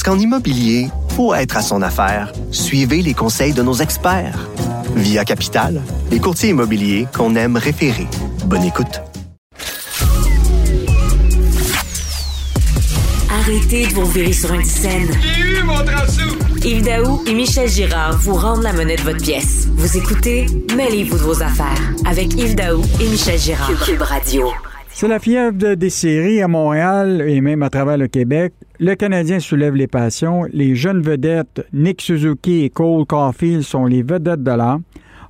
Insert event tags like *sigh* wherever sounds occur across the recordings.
Parce qu'en immobilier, pour être à son affaire, suivez les conseils de nos experts. Via Capital, les courtiers immobiliers qu'on aime référer. Bonne écoute. Arrêtez de vous virer sur une scène. J'ai eu mon! Yves Daou et Michel Girard vous rendent la monnaie de votre pièce. Vous écoutez Mêlez-vous de vos affaires avec Yves Daou et Michel Girard. Cube Radio. C'est la fièvre de- des séries à Montréal et même à travers le Québec. Le Canadien soulève les passions. Les jeunes vedettes Nick Suzuki et Cole Caulfield sont les vedettes de l'art.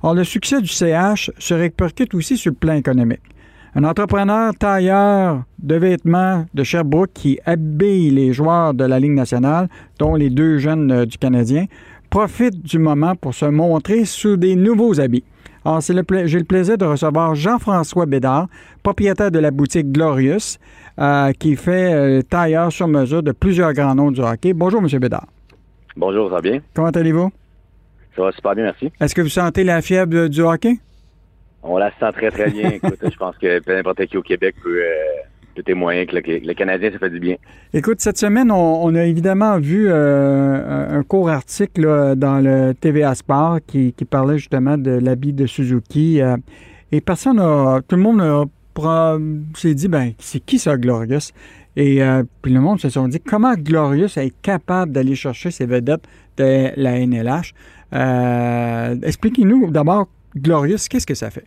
Or, le succès du CH se répercute aussi sur le plan économique. Un entrepreneur tailleur de vêtements de Sherbrooke qui habille les joueurs de la Ligue nationale, dont les deux jeunes euh, du Canadien, profite du moment pour se montrer sous des nouveaux habits. Alors, j'ai le plaisir de recevoir Jean-François Bédard, propriétaire de la boutique Glorious, euh, qui fait euh, tailleur sur mesure de plusieurs grands noms du hockey. Bonjour, M. Bédard. Bonjour, ça va bien? Comment allez-vous? Ça va super bien, merci. Est-ce que vous sentez la fièvre du hockey? On la sent très, très bien. *laughs* Écoute, je pense que peu n'importe qui au Québec peut, euh, peut témoigner que le, le Canadien, ça fait du bien. Écoute, cette semaine, on, on a évidemment vu euh, un court article là, dans le TVA Sport qui, qui parlait justement de l'habit de Suzuki. euh, et personne a, tout le monde a s'est dit, ben, c'est qui ça, Glorious? Et euh, puis le monde se sont dit, comment Glorious est capable d'aller chercher ces vedettes de la NLH? Euh, Expliquez-nous d'abord, Glorious, qu'est-ce que ça fait?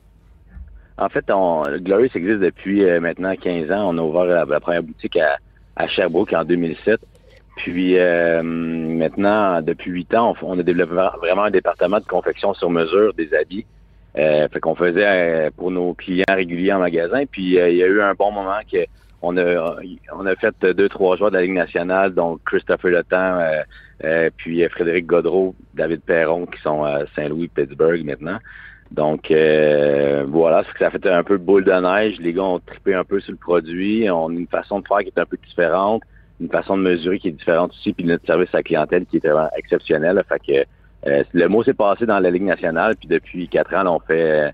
En fait, Glorious existe depuis euh, maintenant 15 ans. On a ouvert la, première boutique à, Sherbrooke en 2007. Puis euh, maintenant, depuis 8 ans, on, on a développé vraiment un département de confection sur mesure des habits. Euh, fait qu'on faisait euh, pour nos clients réguliers en magasin. Puis euh, il y a eu un bon moment que on a on a fait deux trois joueurs de la Ligue nationale, donc Christopher Le Temps, euh, euh, puis Frédéric Godreau, David Perron, qui sont à Saint-Louis, Pittsburgh maintenant. Donc euh, voilà, c'est que ça fait un peu boule de neige. Les gars ont trippé un peu sur le produit. On a une façon de faire qui est un peu différente, une façon de mesurer qui est différente aussi, puis notre service à la clientèle qui est vraiment exceptionnel. Fait que euh, le mot s'est passé dans la Ligue nationale, puis depuis quatre ans, là, on fait euh,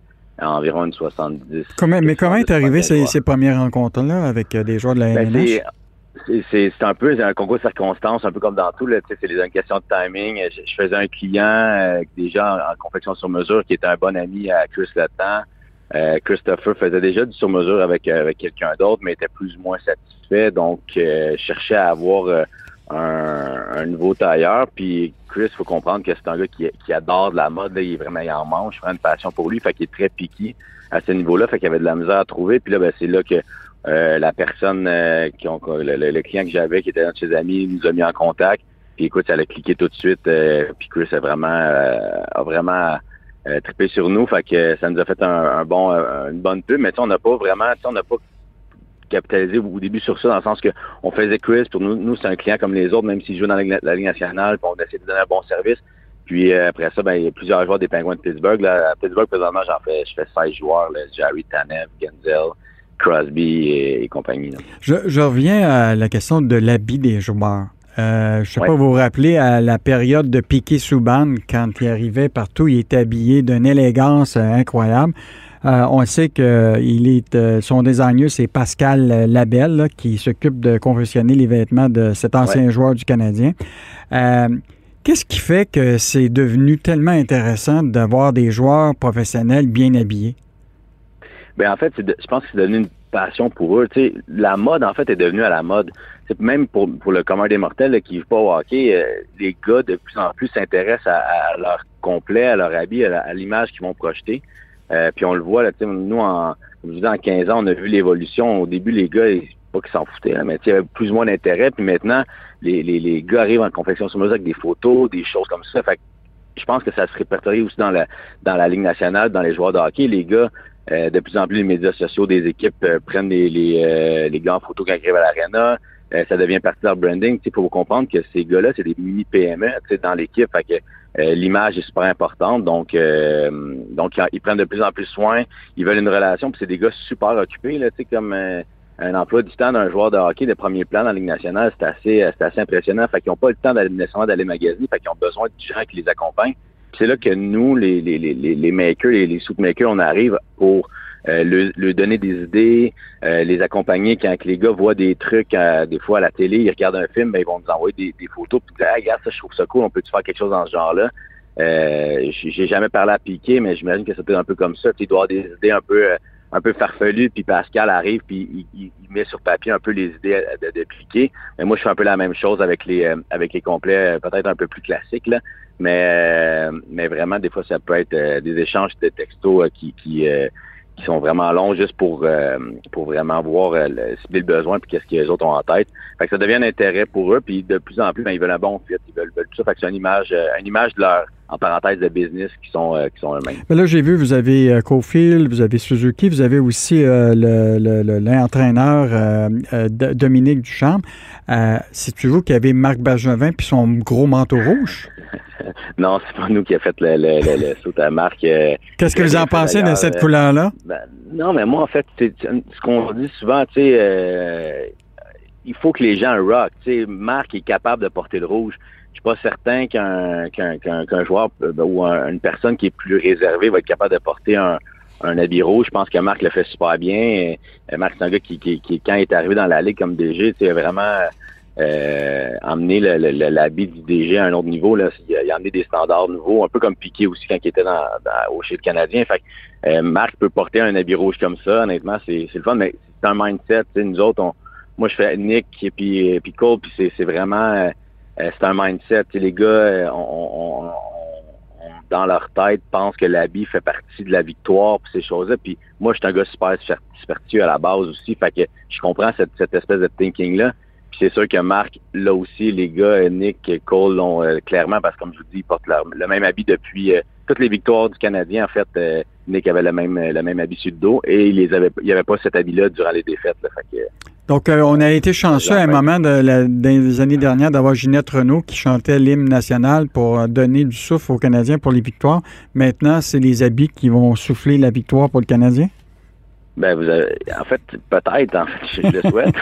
environ une 70. Comment, mais comment est arrivé ces, ces premières rencontres-là avec euh, des joueurs de la Ben, NLH? c'est- un peu un concours de circonstances, un peu comme dans tout. C'est une question de timing. Je, je faisais un client déjà en, en confection sur mesure qui était un bon ami à Chris. Euh, Christopher faisait déjà du sur mesure avec, avec quelqu'un d'autre, mais était plus ou moins satisfait. Donc, cherchait à avoir un, un nouveau tailleur. Puis Chris, faut comprendre que c'est un gars qui, adore de la mode. Là, il est vraiment il en mange, il prend une passion pour lui. Fait qu'il est très piqué à ce niveau-là. Fait qu'il avait de la misère à trouver. Puis là, ben, c'est là que euh, la personne euh, qui le, client que j'avais, qui était un de ses amis, nous a mis en contact. Puis écoute, ça a cliqué tout de suite. euh, puis Chris a vraiment a vraiment trippé sur nous. Fait que ça nous a fait un, bon une bonne pub. Mais on n'a pas vraiment, on n'a pas capitalisé au début sur ça, dans le sens que on faisait Chris, pour nous, nous c'est un client comme les autres, même s'il joue dans la, Ligue- la Ligue nationale, puis on essaie de donner un bon service. Puis euh, après ça, ben, il y a plusieurs joueurs des Penguins de Pittsburgh. Là, à Pittsburgh, présentement, j'en fais, je fais 16 joueurs, là, Jerry Tanev, Genzel, Crosby et, et compagnie. là. Je, je reviens à la question de l'habit des joueurs. Euh, je ne sais Ouais. pas vous vous rappelez à la période de Piquet Souban, quand il arrivait partout, il était habillé d'une élégance euh, incroyable. Euh, on sait que il est, euh, son designer, c'est Pascal euh, Labelle, là, qui s'occupe de confectionner les vêtements de cet ancien joueur du Canadien. Euh, Qu'est-ce qui fait que c'est devenu tellement intéressant d'avoir des joueurs professionnels bien habillés? Ben en fait, de- je pense que c'est devenu une passion pour eux. La mode, en fait, est devenue à la mode. C'est même pour, pour le commun des mortels là, qui ne vivent pas au hockey, euh, les gars de plus en plus s'intéressent à, à leur complet, à leur habit, à l'image qu'ils vont projeter. Euh, puis on le voit, là, nous, en, je en 15 ans, on a vu l'évolution. Au début, les gars, ils- pas qu'ils s'en foutaient, là, mais il y avait plus ou moins d'intérêt. Puis maintenant, les, les, les gars arrivent en confection sur mesure avec des photos, des choses comme ça. Fait je pense que ça se répertorie aussi dans la dans la Ligue nationale, dans les joueurs de hockey. Les gars, euh, de plus en plus, les médias sociaux des équipes euh, prennent les, les, euh, les gars en photo quand ils arrivent à l'aréna. Euh, ça devient partie de leur branding. Il faut vous comprendre que ces gars-là, c'est des mini PME dans l'équipe. Fait que euh, l'image est super importante. Donc, euh, donc ils prennent de plus en plus soin. Ils veulent une relation. Puis c'est des gars super occupés, là, comme un emploi du temps d'un joueur de hockey de premier plan dans la Ligue nationale. C'est assez, c'est assez impressionnant. Fait qu'ils n'ont pas le temps d'aller nécessairement d'aller magasiner. Fait qu'ils ont besoin de gens qui les accompagnent. C'est là que nous, les, les, les, les makers, les, les makers, on arrive pour euh, le, donner des idées, euh, les accompagner quand les gars voient des trucs euh, des fois à la télé, ils regardent un film, ben, ils vont nous envoyer des, photos puis dire regarde ça, je trouve ça cool, on peut-tu faire quelque chose dans ce genre-là? Euh, j'ai jamais parlé à Piqué, mais j'imagine que c'est un peu comme ça. Tu dois avoir des idées un peu un peu farfelues, puis Pascal arrive, puis il, met sur papier un peu les idées de, de Piqué. Mais moi, je fais un peu la même chose avec les avec les complets, peut-être un peu plus classiques, là. Mais mais vraiment, des fois, ça peut être des échanges de textos qui, qui qui sont vraiment longs juste pour euh, pour vraiment voir euh, le, besoin puis qu'est-ce que les autres ont en tête. Fait que ça devient un intérêt pour eux puis de plus en plus ben, ils veulent un bon fit, ils veulent, veulent tout ça. Fait que c'est une image euh, une image de leur en parenthèse de business qui sont qui sont eux-mêmes. là j'ai vu vous avez Cofield, vous avez Suzuki, vous avez aussi l'entraîneur Dominique Duchamp. c'est tu vous qui avez Marc Bergevin puis son gros manteau rouge? *laughs* non, c'est pas nous qui a fait le, le, saut à Marc. Qu'est-ce que vous en pensez de cette couleur-là? Ben, non, mais moi, en fait, ce qu'on dit souvent, tu sais, euh, il faut que les gens rock. Tu sais, Marc est capable de porter le rouge. Suis pas certain qu'un qu'un joueur euh, ou une personne qui est plus réservée va être capable de porter un, un habit rouge. Je pense que Marc le fait super bien. Marc, c'est un gars qui, qui, qui, quand il est arrivé dans la ligue comme DG, tu sais, vraiment euh, emmener l'habit du DG à un autre niveau. Là. Il, a, il a amené des standards nouveaux, un peu comme Piqué aussi quand il était dans, au chez le Canadien. Fait euh, Marc peut porter un habit rouge comme ça, honnêtement, c'est le fun, mais c'est un mindset. Nous autres, on, moi je fais Nick et puis, puis Cole, puis c'est vraiment euh, c'est un mindset. les gars, euh, on, on, dans leur tête, pensent que l'habit fait partie de la victoire puis ces choses-là. Puis moi, je suis un gars super superstitieux à la base aussi. Fait que je comprends cette, cette espèce de thinking-là. Puis c'est sûr que Marc, là aussi, les gars, Nick, Cole l'ont euh, clairement, parce que comme je vous dis, ils portent le même habit depuis euh, toutes les victoires du Canadien. En fait, euh, Nick avait le même le même habit sur le dos et il les avait il avait pas cet habit-là durant les défaites. Donc, on a été chanceux à un moment de des années dernières d'avoir Ginette Renault qui chantait l'hymne national pour donner du souffle aux Canadiens pour les victoires. Maintenant, c'est les habits qui vont souffler la victoire pour le Canadien? Ben, vous avez, en fait, peut-être, en fait, je, le souhaite.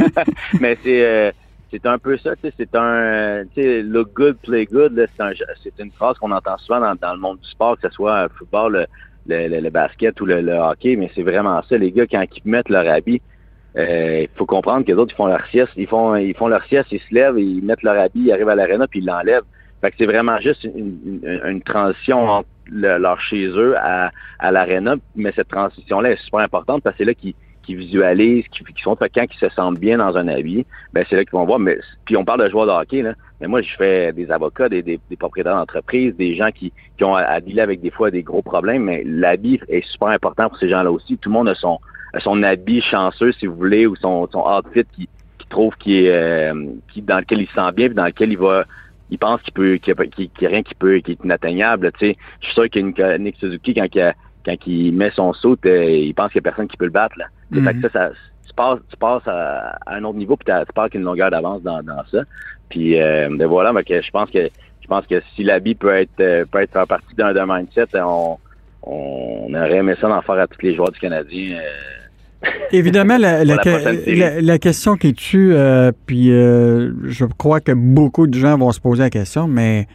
*laughs* Mais c'est, euh, c'est un peu ça, tu sais, c'est un, tu sais, look good, play good, c'est, un, c'est une phrase qu'on entend souvent dans, dans, le monde du sport, que ce soit le football, le, le, le basket ou le, hockey, mais c'est vraiment ça, les gars, quand ils mettent leur habit, euh, il faut comprendre que les autres, ils font leur sieste, ils font, ils font leur sieste, ils se lèvent, ils mettent leur habit, ils arrivent à l'aréna, puis ils l'enlèvent. Fait que c'est vraiment juste une, transition entre leur chez eux à, à l'aréna, mais cette transition-là est super importante parce que c'est là qu'ils qui visualisent, qui, qui sont quand qui se sentent bien dans un habit, ben c'est là qu'ils vont voir. Mais puis on parle de joueurs de là, mais moi je fais des avocats, des, des, propriétaires d'entreprise, des gens qui, qui ont à, dealer avec des fois des gros problèmes, mais l'habit est super important pour ces gens-là aussi. Tout le monde a son son habit chanceux, si vous voulez, ou son, son outfit qui, qui trouve qui est euh, qui dans lequel il se sent bien, puis dans lequel il va il pense qu'il peut qu'il n'y a, rien qui peut qui est inatteignable. Tu sais, je suis sûr qu'une Nick Suzuki quand il, quand il met son saut, euh, il pense qu'il n'y a personne qui peut le battre. Là. Mm Fait que ça, ça tu passes, tu passes à, un autre niveau puis tu pars qu'une longueur d'avance dans, dans ça. Puis euh, ben voilà, que je pense que je pense que si l'habit peut être euh, peut être faire partie d'un mindset, on, on aurait aimé ça d'en faire à tous les joueurs du Canadien. Euh, *laughs* Évidemment, la, la, question qui tue, euh, puis euh, je crois que beaucoup de gens vont se poser la question, mais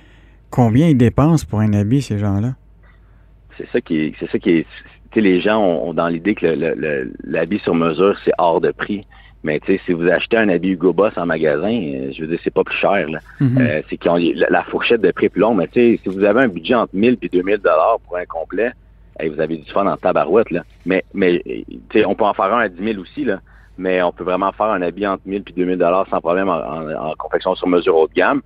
combien ils dépensent pour un habit, ces gens-là? C'est ça qui est, c'est ça qui est, les gens ont, dans l'idée que l'habit sur mesure, c'est hors de prix. Mais tu sais, si vous achetez un habit Hugo Boss en magasin, euh, je veux dire, c'est pas plus cher. Là. Mm-hmm. c'est qu'ils ont la, fourchette de prix plus longue. Mais tu sais, si vous avez un budget entre 1000 et 2000 dollars pour un complet, vous avez du fun en tabarouette, là. Mais, mais on peut en faire un à 10 000 aussi, là. Mais on peut vraiment faire un habit entre 1000 et 2000 dollars sans problème en, confection sur mesure haut de gamme.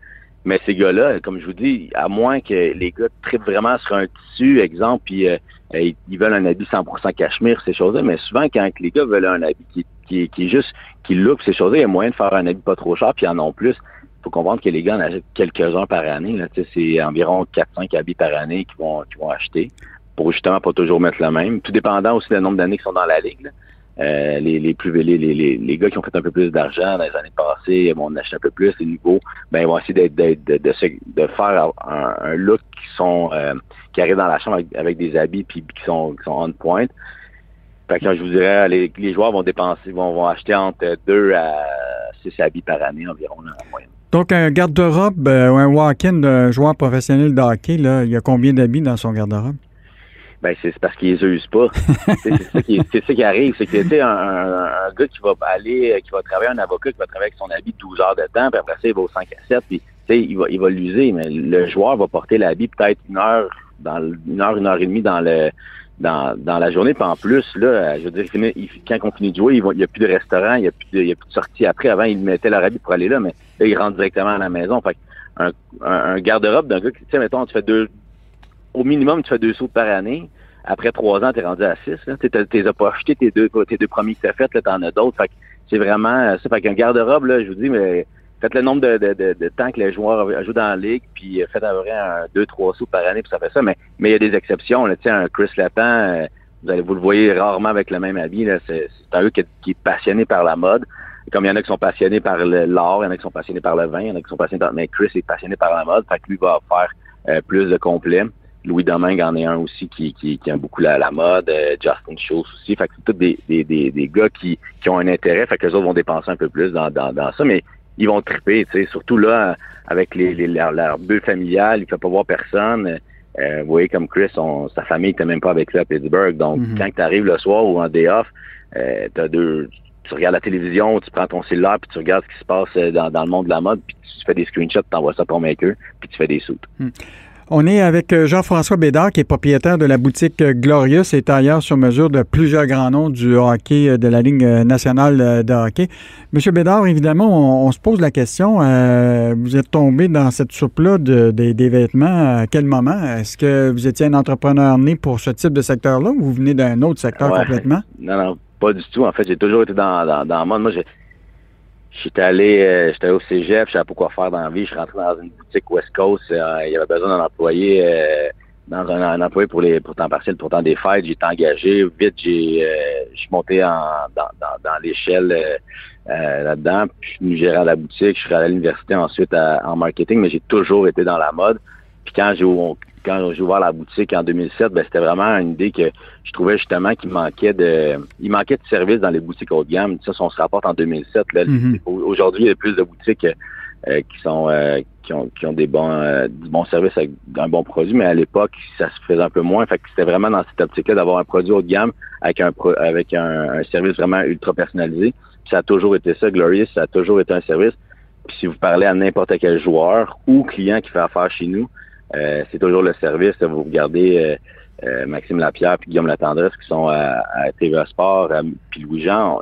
Mais ces gars-là, comme je vous dis, à moins que les gars traitent vraiment sur un tissu, exemple, puis euh, ils veulent un habit 100% cachemire, ces choses-là. Mais souvent, quand les gars veulent un habit qui, qui, qui est juste, qui look ces choses-là, il y a moyen de faire un habit pas trop cher, puis en ont plus. Il faut comprendre que les gars en achètent quelques-uns par année. Là, c'est environ 4-5 habits par année qu'ils vont, qu'ils vont acheter pour justement pas toujours mettre le même. Tout dépendant aussi du nombre d'années qui sont dans la ligue. Euh, les, plus les, les, les, gars qui ont fait un peu plus d'argent dans les années passées, vont acheter un peu plus, les nouveaux, ben ils vont essayer d'être, de, faire un, look qui sont euh, qui arrivent dans la chambre avec, des habits puis qui sont qui sont on point. Fait que je vous dirais, les, joueurs vont dépenser, vont, vont acheter entre 2 à 6 habits par année environ en moyenne. Donc, un garde-robe euh, ou un walk-in de joueur professionnel de hockey, là, il y a combien d'habits dans son garde-robe? Ben, c'est parce qu'ils les usent pas. *laughs* c'est ça, qui, ça qui arrive. C'est que, tu un, un, gars qui va aller, qui va travailler, un avocat qui va travailler avec son habit 12 heures de temps, puis après ça, il va au 5 à 7, puis, tu sais, il va, il va l'user, mais le joueur va porter l'habit peut-être une heure, dans une heure, une heure et demie dans le, dans, dans la journée. Puis en plus, là, je veux dire, quand on finit de jouer, il n'y a plus de restaurant, il n'y a, plus de, il y a plus de sortie. Après, avant, il mettait leur habit pour aller là, mais là, il rentre directement à la maison. Fait un, un, garde-robe d'un gars qui, tu sais, mettons, tu fais deux, au minimum, tu fais deux sauts par année. Après trois ans, tu es rendu à six. Tu n'as pas acheté tes deux, tes deux premiers que tu as fait, là, tu en as d'autres. Fait c'est vraiment ça. Fait qu'un garde-robe, là, je vous dis, mais faites le nombre de, de, de, temps que les joueurs jouent dans la ligue, puis euh, faites à vrai un deux, trois sous par année, puis ça fait ça. Mais mais il y a des exceptions. Là, un Chris Lapan, euh, vous allez vous le voyez rarement avec le même habit. C'est un gars qui, est passionné par la mode. comme il y en a qui sont passionnés par l'art, il y en a qui sont passionnés par le vin, il y en a qui sont passionnés par. Mais Chris est passionné par la mode, fait lui va faire euh, plus de complets. Louis Domingue en est un aussi qui, qui, qui aime beaucoup la, mode, Justin Schultz aussi. Fait que c'est tous des, des, des, des, gars qui, qui ont un intérêt, fait que les autres vont dépenser un peu plus dans, dans, dans ça. Mais ils vont triper, tu sais, surtout là, avec les, les leur, leur, bulle familiale, il ne peut pas voir personne. Euh, vous voyez, comme Chris, sa famille n'était même pas avec lui à Pittsburgh. Donc, mhm. quand tu arrives le soir ou en day off, euh, as deux, tu regardes la télévision, tu prends ton cellulaire, puis tu regardes ce qui se passe euh, dans, dans le monde de la mode, puis tu fais des screenshots, tu envoies ça ton maker, puis tu fais des soutes. Mhm. On est avec euh, Jean-François Bédard, qui est propriétaire de la boutique euh, Glorious et tailleur sur mesure de plusieurs grands noms du hockey euh, de la Ligue nationale de hockey. Monsieur Bédard, évidemment, on, se pose la question, vous êtes tombé dans cette soupe-là de, des vêtements à quel moment? Est-ce que vous étiez un entrepreneur né pour ce type de secteur-là ou vous venez d'un autre secteur complètement? Non, non, pas du tout. En fait, j'ai toujours été dans, dans, dans le monde. Moi, j'ai J'étais allé, euh, j'étais au cégep, je savais pas quoi faire dans la vie. Je suis rentré dans une boutique West Coast. Euh, il y avait besoin d'un employé, euh, dans un, employé pour les pour temps partiel, pour temps des fêtes. J'ai été engagé. Vite, j'ai, je suis monté en, dans, dans, dans l'échelle là-dedans. Puis je suis gérant de la boutique. Je suis allé à l'université ensuite en marketing, mais j'ai toujours été dans la mode. Puis quand j'ai quand j'ai ouvert la boutique en 2007, ben, c'était vraiment une idée que je trouvais justement qu'il manquait de il manquait de services dans les boutiques haut de gamme. Ça, si on se rapporte en 2007, là, mm-hmm. aujourd'hui, il y a plus de boutiques euh, qui sont euh, qui ont qui ont des bons euh, bons services avec un bon produit, mais à l'époque, ça se faisait un peu moins. Fait que c'était vraiment dans cette optique-là d'avoir un produit haut de gamme avec un avec un, service vraiment ultra personnalisé. ça a toujours été ça, Glorious, ça a toujours été un service. Puis si vous parlez à n'importe quel joueur ou client qui fait affaire chez nous, c'est toujours le service. Vous regardez euh, euh, Maxime Lapierre puis Guillaume Latendresse qui sont à, à TVA Sport, puis Louis-Jean,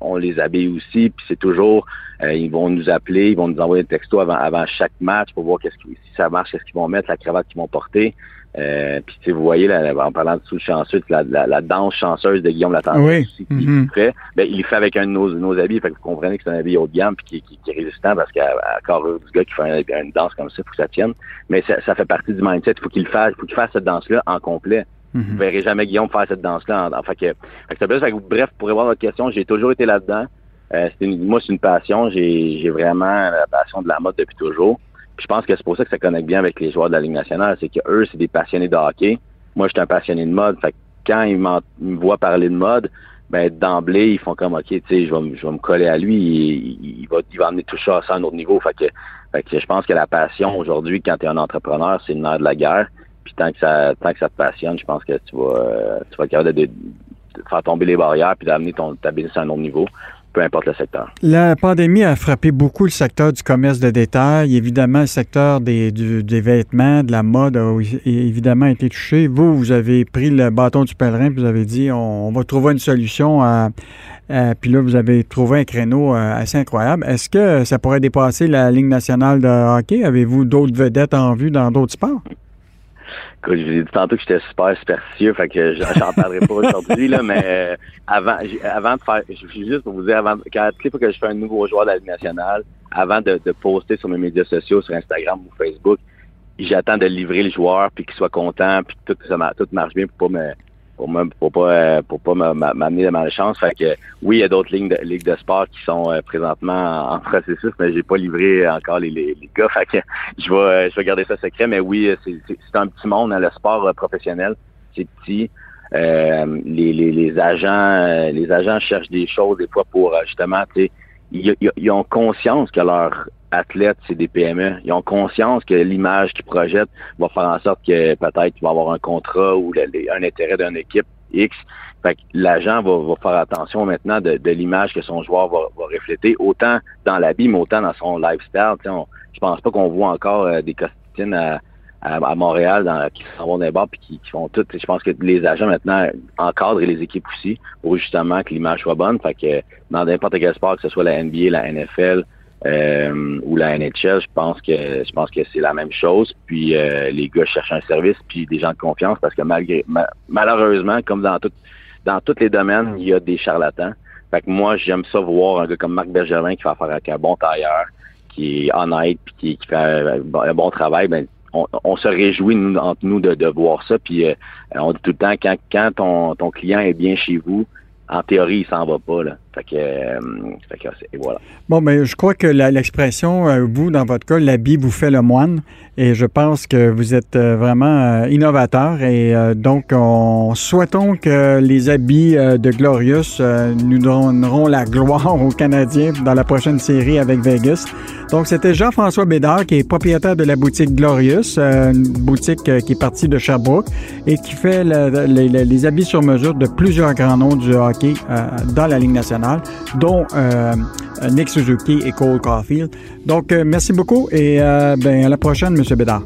on, les habille aussi, puis c'est toujours, ils vont nous appeler, ils vont nous envoyer un texto avant, chaque match pour voir qu'est-ce qui, si ça marche, qu'est-ce qu'ils vont mettre, la cravate qu'ils vont porter. Euh, puis vous voyez, là, en parlant de sous chanceux, la, la, la, danse chanceuse de Guillaume Latendresse oui. aussi, qui mm fait, ben, il fait avec un de nos, nos habits, fait que vous comprenez que c'est un habit haut de gamme puis qui, qui, est résistant parce qu'à corps du gars qui fait une danse comme ça, il faut que ça tienne. Mais ça, ça fait partie du mindset. Il faut qu'il fasse, faut qu'il fasse cette danse-là en complet. Mm Vous verrez jamais Guillaume faire cette danse-là. En, fait que, fait que, fait que, bref, pour répondre à votre question, j'ai toujours été là-dedans. Euh, une, moi, c'est une passion. J'ai vraiment la passion de la mode depuis toujours je pense que c'est pour ça que ça connecte bien avec les joueurs de la Ligue nationale, c'est que eux, c'est des passionnés de hockey. Moi, je suis un passionné de mode. Quand ils, me voient parler de mode, ben d'emblée, ils font comme OK, tu sais, je vais, me coller à lui, il, il, va, amener tout ça à un autre niveau. Je pense que la passion aujourd'hui, quand tu es un entrepreneur, c'est le nerf de la guerre. Puis tant que ça te passionne, je pense que tu vas vas être capable de, faire tomber les barrières puis d'amener ton ta business à un autre niveau peu importe le secteur. La pandémie a frappé beaucoup le secteur du commerce de détail. Évidemment, le secteur des, des vêtements, de la mode a évidemment été touché. Vous, vous avez pris le bâton du pèlerin vous avez dit on, va trouver une solution. Puis là, vous avez trouvé un créneau euh, assez incroyable. Est-ce que ça pourrait dépasser la Ligue nationale de hockey? Avez-vous d'autres vedettes en vue dans d'autres sports? Je vous ai dit tantôt que j'étais super superstitieux, fait que j'en parlerai pas aujourd'hui, là, mais euh, avant, avant de faire, je suis juste pour vous dire, avant, quand toutes les fois que je fais un nouveau joueur de la Ligue nationale, avant de, de, poster sur mes médias sociaux, sur Instagram ou Facebook, j'attends de livrer le joueur, puis qu'il soit content, puis que tout, ça, tout marche bien pour pas me pour me, pour pas pour pas m'amener de malchance. Fait que oui, il y a d'autres lignes de ligues de sport qui sont présentement en, processus, mais j'ai pas livré encore les, les, gars. Fait que *laughs* je vais je vais garder ça secret. Mais oui, c'est un petit monde, hein, le sport professionnel, c'est petit. Euh, les, les, les, agents les agents cherchent des choses des fois pour justement tu ils, ils, ont conscience que leurs athlètes, c'est des PME. Ils ont conscience que l'image qu'ils projettent va faire en sorte que peut-être tu vas avoir un contrat ou un intérêt d'une équipe X. Fait que l'agent va, faire attention maintenant de, l'image que son joueur va, refléter, autant dans l'habit, mais autant dans son lifestyle. On, je pense pas qu'on voit encore euh, des costumes à, Montréal qui s'en vont des bars puis qui, font tout. Je pense que les agents maintenant encadrent les équipes aussi pour justement que l'image soit bonne. Fait que dans n'importe quel sport, que ce soit la NBA, la NFL euh, ou la NHL, je pense que je pense que c'est la même chose. Puis euh, les gars cherchent un service puis des gens de confiance parce que malgré malheureusement, comme dans tout dans tous les domaines, il y a des charlatans. Fait que moi, j'aime ça voir un gars comme Marc Bergerin qui fait affaire avec un bon tailleur, qui est honnête puis qui, qui fait un, bon travail. Ben, on, se réjouit entre nous de, voir ça. Puis euh, on dit tout le temps quand, quand ton, ton client est bien chez vous, en théorie, il s'en va pas. Là. Fait que, euh, fait que voilà. Bon, mais je crois que l'expression, euh, vous, dans votre cas, l'habit vous fait le moine. Et je pense que vous êtes euh, vraiment innovateur. Et donc, on souhaitons que les habits de Glorious nous donneront la gloire aux Canadiens dans la prochaine série avec Vegas. Donc, c'était Jean-François Bédard, qui est propriétaire de la boutique Glorious, une boutique qui est partie de Sherbrooke et qui fait les habits sur mesure de plusieurs grands noms du hockey dans la Ligue nationale dont euh, Nick Suzuki et Cole Caulfield. Donc, euh, merci beaucoup et euh, ben, à la prochaine, M. Bédard.